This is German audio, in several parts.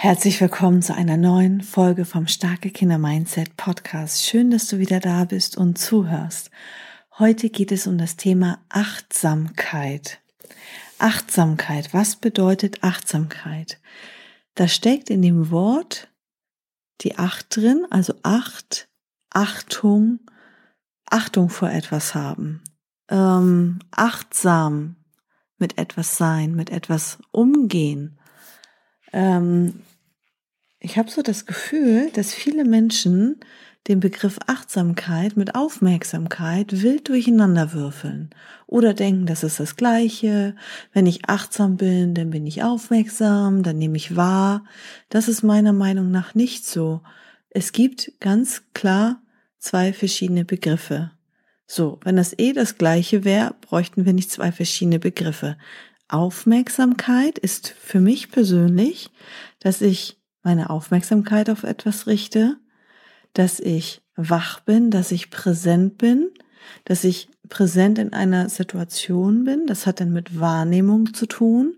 Herzlich willkommen zu einer neuen Folge vom Starke Kinder Mindset Podcast. Schön, dass du wieder da bist und zuhörst. Heute geht es um das Thema Achtsamkeit. Achtsamkeit. Was bedeutet Achtsamkeit? Da steckt in dem Wort die Acht drin, also Acht, Achtung, Achtung vor etwas haben, ähm, achtsam mit etwas sein, mit etwas umgehen. Ähm, ich habe so das Gefühl, dass viele Menschen den Begriff Achtsamkeit mit Aufmerksamkeit wild durcheinander würfeln oder denken, das ist das Gleiche. Wenn ich achtsam bin, dann bin ich aufmerksam, dann nehme ich wahr. Das ist meiner Meinung nach nicht so. Es gibt ganz klar zwei verschiedene Begriffe. So, wenn das eh das Gleiche wäre, bräuchten wir nicht zwei verschiedene Begriffe. Aufmerksamkeit ist für mich persönlich, dass ich meine Aufmerksamkeit auf etwas richte, dass ich wach bin, dass ich präsent bin, dass ich präsent in einer Situation bin. Das hat dann mit Wahrnehmung zu tun,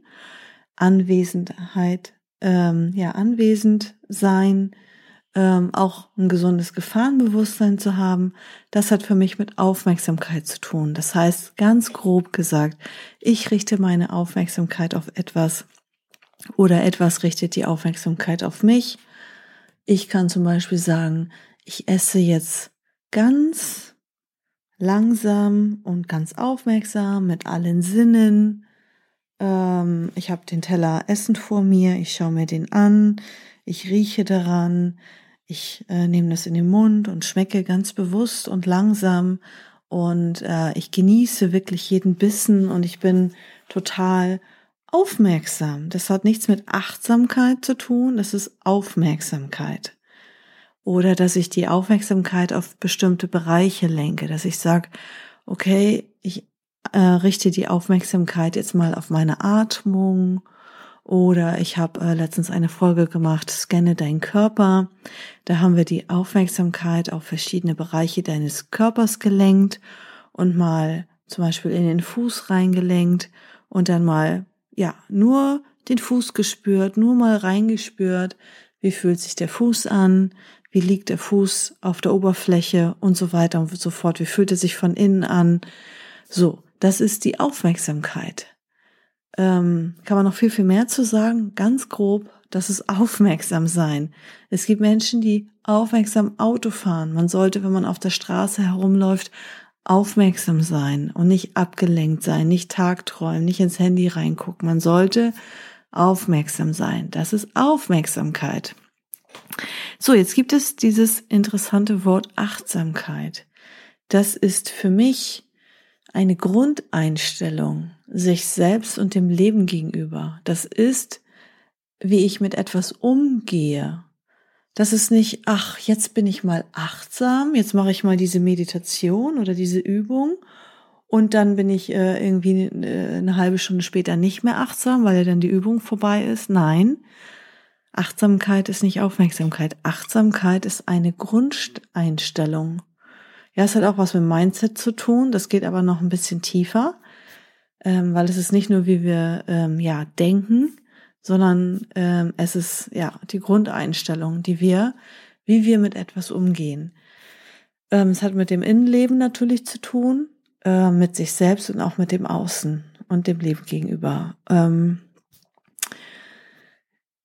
Anwesenheit, ähm, ja, anwesend sein, ähm, auch ein gesundes Gefahrenbewusstsein zu haben, das hat für mich mit Aufmerksamkeit zu tun. Das heißt, ganz grob gesagt, ich richte meine Aufmerksamkeit auf etwas oder etwas richtet die Aufmerksamkeit auf mich. Ich kann zum Beispiel sagen, ich esse jetzt ganz langsam und ganz aufmerksam mit allen Sinnen. Ähm, ich habe den Teller Essen vor mir, ich schaue mir den an, ich rieche daran, ich äh, nehme das in den Mund und schmecke ganz bewusst und langsam. Und äh, ich genieße wirklich jeden Bissen. Und ich bin total aufmerksam. Das hat nichts mit Achtsamkeit zu tun, das ist Aufmerksamkeit. Oder dass ich die Aufmerksamkeit auf bestimmte Bereiche lenke, dass ich sage, okay, ich äh, richte die Aufmerksamkeit jetzt mal auf meine Atmung oder ich habe äh, letztens eine Folge gemacht, scanne deinen Körper. Da haben wir die Aufmerksamkeit auf verschiedene Bereiche deines Körpers gelenkt und mal zum Beispiel in den Fuß reingelenkt und dann mal, ja, nur den Fuß gespürt, nur mal reingespürt. Wie fühlt sich der Fuß an? Wie liegt der Fuß auf der Oberfläche und so weiter und so fort? Wie fühlt er sich von innen an? So, das ist die Aufmerksamkeit ähm, kann man noch viel, viel mehr zu sagen. Ganz grob, das ist aufmerksam sein. Es gibt Menschen, die aufmerksam Auto fahren. Man sollte, wenn man auf der Straße herumläuft, aufmerksam sein und nicht abgelenkt sein, nicht tagträumen, nicht ins Handy reingucken. Man sollte aufmerksam sein. Das ist Aufmerksamkeit. So, jetzt gibt es dieses interessante Wort Achtsamkeit. Das ist für mich eine Grundeinstellung sich selbst und dem Leben gegenüber. Das ist, wie ich mit etwas umgehe. Das ist nicht, ach, jetzt bin ich mal achtsam, jetzt mache ich mal diese Meditation oder diese Übung und dann bin ich äh, irgendwie äh, eine halbe Stunde später nicht mehr achtsam, weil ja dann die Übung vorbei ist. Nein, Achtsamkeit ist nicht Aufmerksamkeit. Achtsamkeit ist eine Grundeinstellung. Ja, es hat auch was mit Mindset zu tun. Das geht aber noch ein bisschen tiefer, ähm, weil es ist nicht nur, wie wir ähm, ja denken, sondern ähm, es ist ja die Grundeinstellung, die wir, wie wir mit etwas umgehen. Ähm, es hat mit dem Innenleben natürlich zu tun, äh, mit sich selbst und auch mit dem Außen und dem Leben gegenüber. Ähm,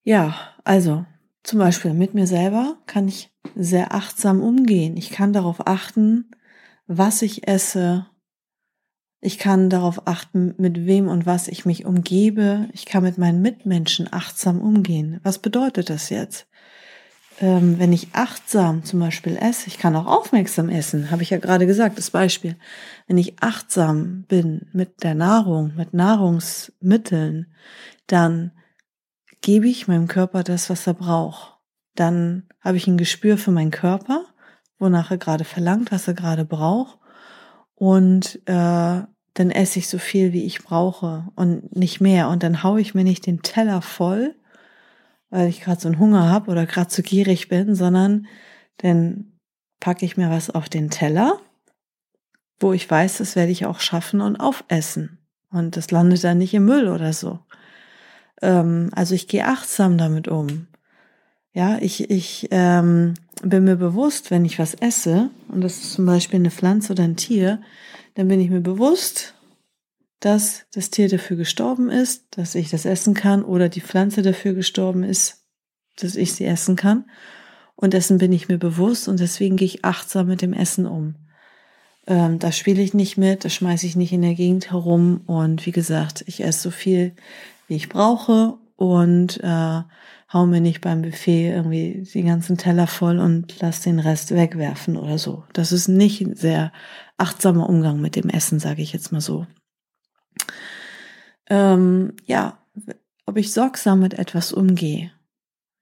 ja, also zum Beispiel mit mir selber kann ich sehr achtsam umgehen. Ich kann darauf achten, was ich esse. Ich kann darauf achten, mit wem und was ich mich umgebe. Ich kann mit meinen Mitmenschen achtsam umgehen. Was bedeutet das jetzt? Ähm, wenn ich achtsam zum Beispiel esse, ich kann auch aufmerksam essen, habe ich ja gerade gesagt, das Beispiel. Wenn ich achtsam bin mit der Nahrung, mit Nahrungsmitteln, dann gebe ich meinem Körper das, was er braucht. Dann habe ich ein Gespür für meinen Körper, wonach er gerade verlangt, was er gerade braucht. Und äh, dann esse ich so viel, wie ich brauche und nicht mehr. Und dann haue ich mir nicht den Teller voll, weil ich gerade so einen Hunger habe oder gerade zu gierig bin, sondern dann packe ich mir was auf den Teller, wo ich weiß, das werde ich auch schaffen und aufessen. Und das landet dann nicht im Müll oder so. Ähm, also ich gehe achtsam damit um. Ja, ich, ich ähm, bin mir bewusst, wenn ich was esse, und das ist zum Beispiel eine Pflanze oder ein Tier, dann bin ich mir bewusst, dass das Tier dafür gestorben ist, dass ich das essen kann, oder die Pflanze dafür gestorben ist, dass ich sie essen kann. Und dessen bin ich mir bewusst und deswegen gehe ich achtsam mit dem Essen um. Ähm, da spiele ich nicht mit, da schmeiße ich nicht in der Gegend herum und wie gesagt, ich esse so viel, wie ich brauche und äh, hau mir nicht beim Buffet irgendwie die ganzen Teller voll und lass den Rest wegwerfen oder so. Das ist nicht ein sehr achtsamer Umgang mit dem Essen, sage ich jetzt mal so. Ähm, ja, ob ich sorgsam mit etwas umgehe.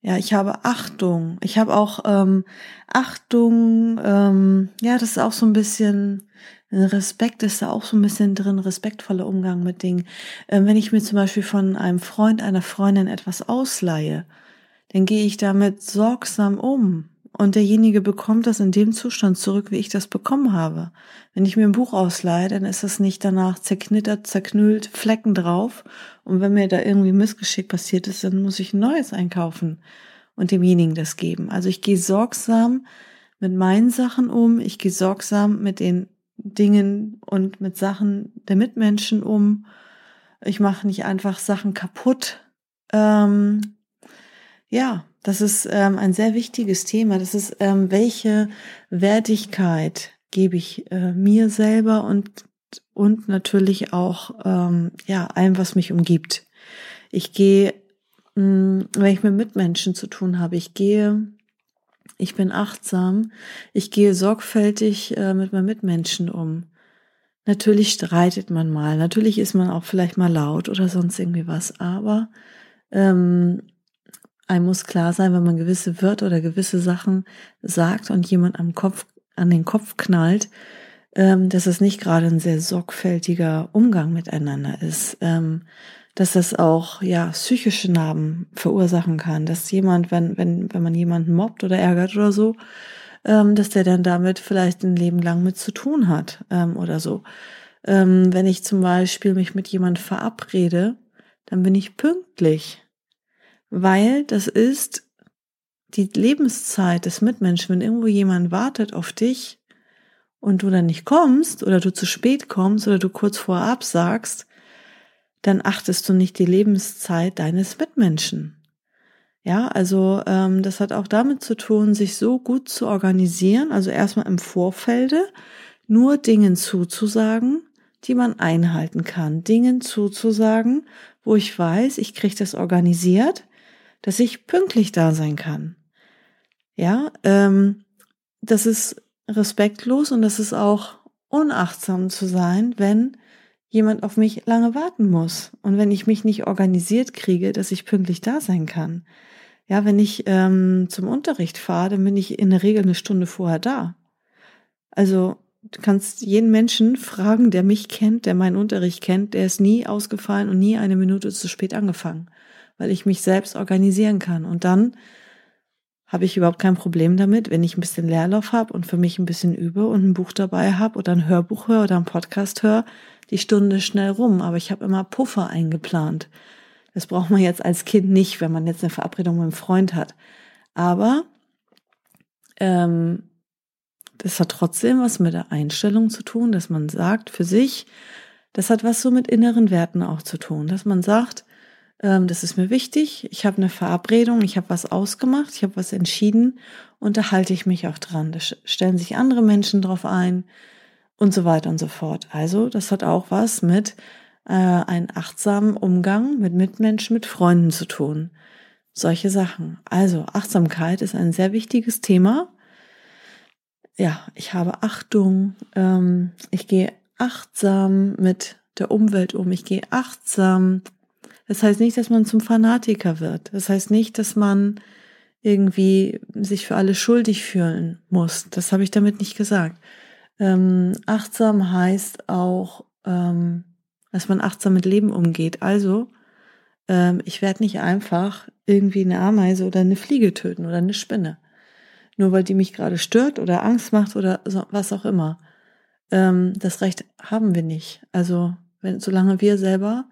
Ja, ich habe Achtung. Ich habe auch ähm, Achtung. Ähm, ja, das ist auch so ein bisschen Respekt ist da auch so ein bisschen drin, respektvoller Umgang mit Dingen. Ähm, wenn ich mir zum Beispiel von einem Freund, einer Freundin etwas ausleihe, dann gehe ich damit sorgsam um. Und derjenige bekommt das in dem Zustand zurück, wie ich das bekommen habe. Wenn ich mir ein Buch ausleihe, dann ist das nicht danach zerknittert, zerknüllt, Flecken drauf. Und wenn mir da irgendwie Missgeschick passiert ist, dann muss ich ein neues einkaufen und demjenigen das geben. Also ich gehe sorgsam mit meinen Sachen um. Ich gehe sorgsam mit den Dingen und mit Sachen der Mitmenschen um. Ich mache nicht einfach Sachen kaputt. Ähm, ja, das ist ähm, ein sehr wichtiges Thema. Das ist, ähm, welche Wertigkeit gebe ich äh, mir selber und, und natürlich auch ähm, ja, allem, was mich umgibt. Ich gehe, mh, wenn ich mit Mitmenschen zu tun habe, ich gehe ich bin achtsam, ich gehe sorgfältig äh, mit meinen Mitmenschen um. Natürlich streitet man mal, natürlich ist man auch vielleicht mal laut oder sonst irgendwie was, aber ähm, einem muss klar sein, wenn man gewisse Wörter oder gewisse Sachen sagt und jemand am Kopf, an den Kopf knallt, ähm, dass es nicht gerade ein sehr sorgfältiger Umgang miteinander ist. Ähm, dass das auch ja psychische Narben verursachen kann, dass jemand, wenn wenn wenn man jemanden mobbt oder ärgert oder so, ähm, dass der dann damit vielleicht ein Leben lang mit zu tun hat ähm, oder so. Ähm, wenn ich zum Beispiel mich mit jemand verabrede, dann bin ich pünktlich, weil das ist die Lebenszeit des Mitmenschen. Wenn irgendwo jemand wartet auf dich und du dann nicht kommst oder du zu spät kommst oder du kurz vorher absagst, dann achtest du nicht die Lebenszeit deines Mitmenschen. Ja, also ähm, das hat auch damit zu tun, sich so gut zu organisieren, also erstmal im Vorfelde nur Dingen zuzusagen, die man einhalten kann, Dingen zuzusagen, wo ich weiß, ich kriege das organisiert, dass ich pünktlich da sein kann. Ja, ähm, das ist respektlos und das ist auch unachtsam zu sein, wenn jemand auf mich lange warten muss. Und wenn ich mich nicht organisiert kriege, dass ich pünktlich da sein kann. Ja, wenn ich ähm, zum Unterricht fahre, dann bin ich in der Regel eine Stunde vorher da. Also du kannst jeden Menschen fragen, der mich kennt, der meinen Unterricht kennt, der ist nie ausgefallen und nie eine Minute zu spät angefangen, weil ich mich selbst organisieren kann. Und dann habe ich überhaupt kein Problem damit, wenn ich ein bisschen Leerlauf habe und für mich ein bisschen übe und ein Buch dabei habe oder ein Hörbuch höre oder einen Podcast höre, die Stunde schnell rum, aber ich habe immer Puffer eingeplant. Das braucht man jetzt als Kind nicht, wenn man jetzt eine Verabredung mit einem Freund hat. Aber ähm, das hat trotzdem was mit der Einstellung zu tun, dass man sagt für sich, das hat was so mit inneren Werten auch zu tun, dass man sagt, ähm, das ist mir wichtig, ich habe eine Verabredung, ich habe was ausgemacht, ich habe was entschieden und da halte ich mich auch dran. Da stellen sich andere Menschen drauf ein, und so weiter und so fort. Also das hat auch was mit äh, einem achtsamen Umgang mit Mitmenschen, mit Freunden zu tun. Solche Sachen. Also Achtsamkeit ist ein sehr wichtiges Thema. Ja, ich habe Achtung. Ähm, ich gehe achtsam mit der Umwelt um. Ich gehe achtsam. Das heißt nicht, dass man zum Fanatiker wird. Das heißt nicht, dass man irgendwie sich für alles schuldig fühlen muss. Das habe ich damit nicht gesagt. Ähm, achtsam heißt auch, ähm, dass man achtsam mit Leben umgeht. Also, ähm, ich werde nicht einfach irgendwie eine Ameise oder eine Fliege töten oder eine Spinne. Nur weil die mich gerade stört oder Angst macht oder so, was auch immer. Ähm, das Recht haben wir nicht. Also, wenn, solange wir selber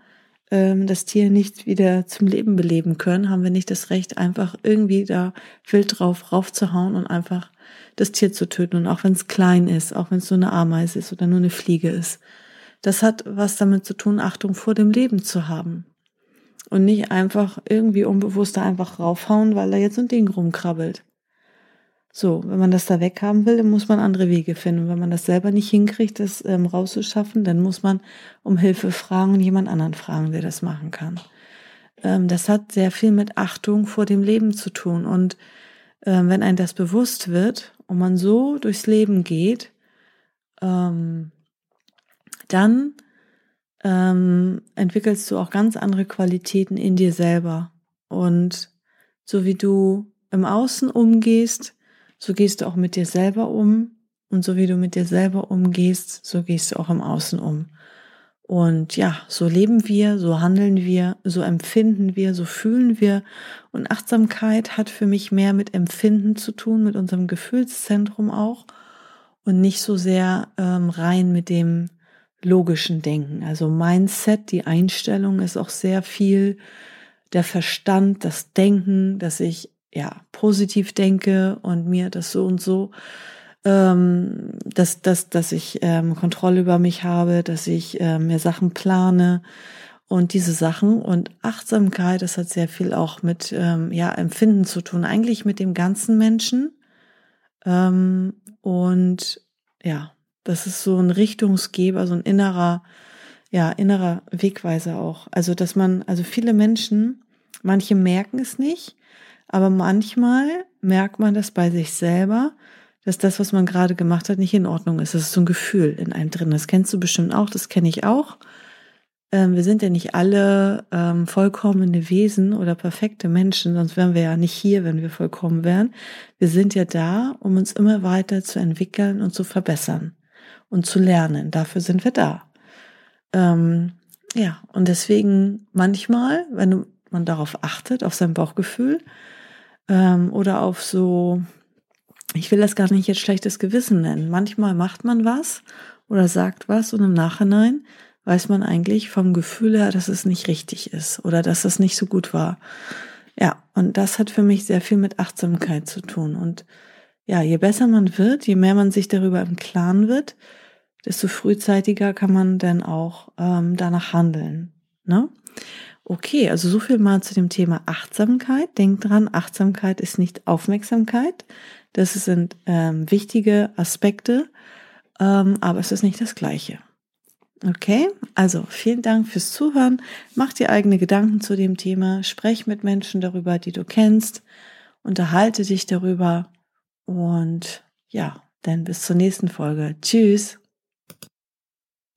ähm, das Tier nicht wieder zum Leben beleben können, haben wir nicht das Recht, einfach irgendwie da wild drauf raufzuhauen und einfach das Tier zu töten. Und auch wenn es klein ist, auch wenn es nur eine Ameise ist oder nur eine Fliege ist. Das hat was damit zu tun, Achtung vor dem Leben zu haben. Und nicht einfach irgendwie unbewusst da einfach raufhauen, weil da jetzt so ein Ding rumkrabbelt. So, wenn man das da weghaben will, dann muss man andere Wege finden. Und wenn man das selber nicht hinkriegt, das ähm, rauszuschaffen, dann muss man um Hilfe fragen und jemand anderen fragen, der das machen kann. Ähm, das hat sehr viel mit Achtung vor dem Leben zu tun. Und ähm, wenn einem das bewusst wird und man so durchs Leben geht, ähm, dann ähm, entwickelst du auch ganz andere Qualitäten in dir selber. Und so wie du im Außen umgehst, so gehst du auch mit dir selber um. Und so wie du mit dir selber umgehst, so gehst du auch im Außen um. Und ja, so leben wir, so handeln wir, so empfinden wir, so fühlen wir. Und Achtsamkeit hat für mich mehr mit Empfinden zu tun, mit unserem Gefühlszentrum auch. Und nicht so sehr ähm, rein mit dem logischen Denken. Also Mindset, die Einstellung ist auch sehr viel der Verstand, das Denken, dass ich ja positiv denke und mir das so und so, ähm, dass, dass, dass ich ähm, Kontrolle über mich habe, dass ich äh, mir Sachen plane und diese Sachen und Achtsamkeit, das hat sehr viel auch mit ähm, ja Empfinden zu tun, eigentlich mit dem ganzen Menschen ähm, und ja, das ist so ein Richtungsgeber, so ein innerer, ja, innerer Wegweiser auch. Also, dass man, also viele Menschen, manche merken es nicht, aber manchmal merkt man das bei sich selber, dass das, was man gerade gemacht hat, nicht in Ordnung ist. Das ist so ein Gefühl in einem drin. Das kennst du bestimmt auch, das kenne ich auch. Ähm, wir sind ja nicht alle ähm, vollkommene Wesen oder perfekte Menschen, sonst wären wir ja nicht hier, wenn wir vollkommen wären. Wir sind ja da, um uns immer weiter zu entwickeln und zu verbessern und zu lernen. Dafür sind wir da. Ähm, ja, und deswegen manchmal, wenn man darauf achtet, auf sein Bauchgefühl ähm, oder auf so, ich will das gar nicht jetzt schlechtes Gewissen nennen. Manchmal macht man was oder sagt was und im Nachhinein weiß man eigentlich vom Gefühl her, dass es nicht richtig ist oder dass es nicht so gut war. Ja, und das hat für mich sehr viel mit Achtsamkeit zu tun. Und ja, je besser man wird, je mehr man sich darüber im Klaren wird, desto frühzeitiger kann man dann auch ähm, danach handeln. Ne? Okay, also so viel mal zu dem Thema Achtsamkeit. Denkt dran, Achtsamkeit ist nicht Aufmerksamkeit. Das sind ähm, wichtige Aspekte, ähm, aber es ist nicht das Gleiche. Okay, also vielen Dank fürs Zuhören. Mach dir eigene Gedanken zu dem Thema. Sprech mit Menschen darüber, die du kennst. Unterhalte dich darüber. Und ja, dann bis zur nächsten Folge. Tschüss.